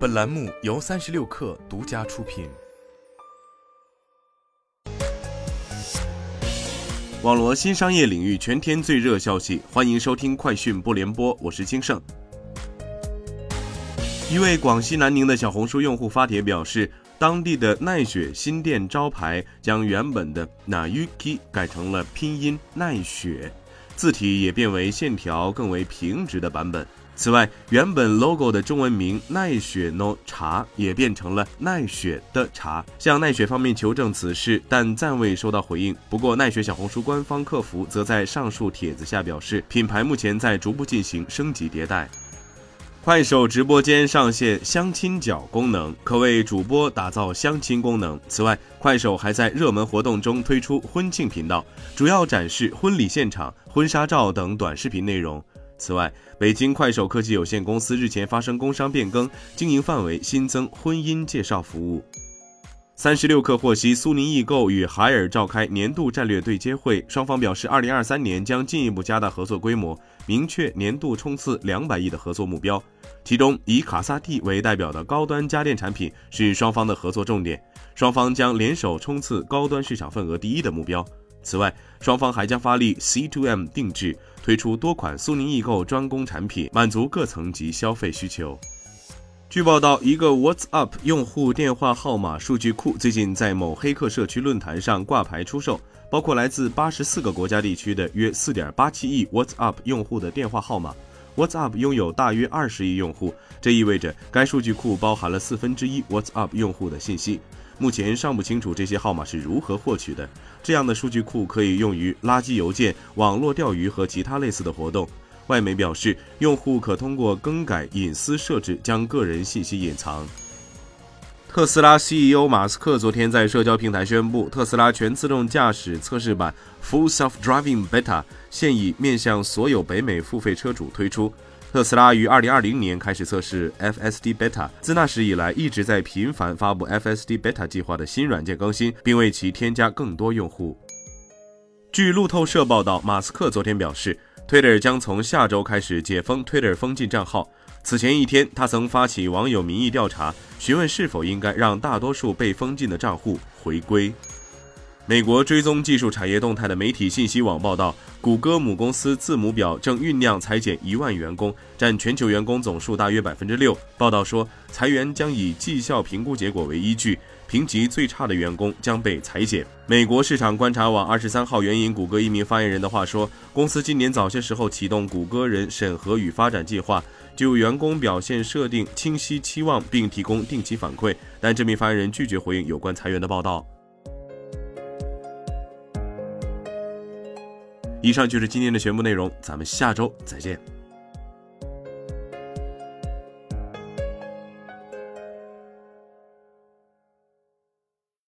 本栏目由三十六氪独家出品。网罗新商业领域全天最热消息，欢迎收听快讯不联播，我是金盛。一位广西南宁的小红书用户发帖表示，当地的奈雪新店招牌将原本的 Nayuki 改成了拼音奈雪，字体也变为线条更为平直的版本。此外，原本 logo 的中文名奈雪 no 茶也变成了奈雪的茶。向奈雪方面求证此事，但暂未收到回应。不过，奈雪小红书官方客服则在上述帖子下表示，品牌目前在逐步进行升级迭代。快手直播间上线相亲角功能，可为主播打造相亲功能。此外，快手还在热门活动中推出婚庆频道，主要展示婚礼现场、婚纱照等短视频内容。此外，北京快手科技有限公司日前发生工商变更，经营范围新增婚姻介绍服务。三十六氪获悉，苏宁易购与海尔召开年度战略对接会，双方表示，二零二三年将进一步加大合作规模，明确年度冲刺两百亿的合作目标。其中，以卡萨帝为代表的高端家电产品是双方的合作重点，双方将联手冲刺高端市场份额第一的目标。此外，双方还将发力 C2M 定制，推出多款苏宁易购专供产品，满足各层级消费需求。据报道，一个 WhatsApp 用户电话号码数据库最近在某黑客社区论坛上挂牌出售，包括来自八十四个国家地区的约四点八七亿 WhatsApp 用户的电话号码。WhatsApp 拥有大约二十亿用户，这意味着该数据库包含了四分之一 WhatsApp 用户的信息。目前尚不清楚这些号码是如何获取的。这样的数据库可以用于垃圾邮件、网络钓鱼和其他类似的活动。外媒表示，用户可通过更改隐私设置将个人信息隐藏。特斯拉 CEO 马斯克昨天在社交平台宣布，特斯拉全自动驾驶测试版 Full Self Driving Beta 现已面向所有北美付费车主推出。特斯拉于二零二零年开始测试 FSD Beta，自那时以来一直在频繁发布 FSD Beta 计划的新软件更新，并为其添加更多用户。据路透社报道，马斯克昨天表示，Twitter 将从下周开始解封 Twitter 封禁账号。此前一天，他曾发起网友民意调查，询问是否应该让大多数被封禁的账户回归。美国追踪技术产业动态的媒体信息网报道，谷歌母公司字母表正酝酿裁减一万员工，占全球员工总数大约百分之六。报道说，裁员将以绩效评估结果为依据，评级最差的员工将被裁减。美国市场观察网二十三号援引谷歌一名发言人的话说，公司今年早些时候启动谷歌人审核与发展计划，就员工表现设定清晰期望，并提供定期反馈。但这名发言人拒绝回应有关裁员的报道。以上就是今天的全部内容，咱们下周再见。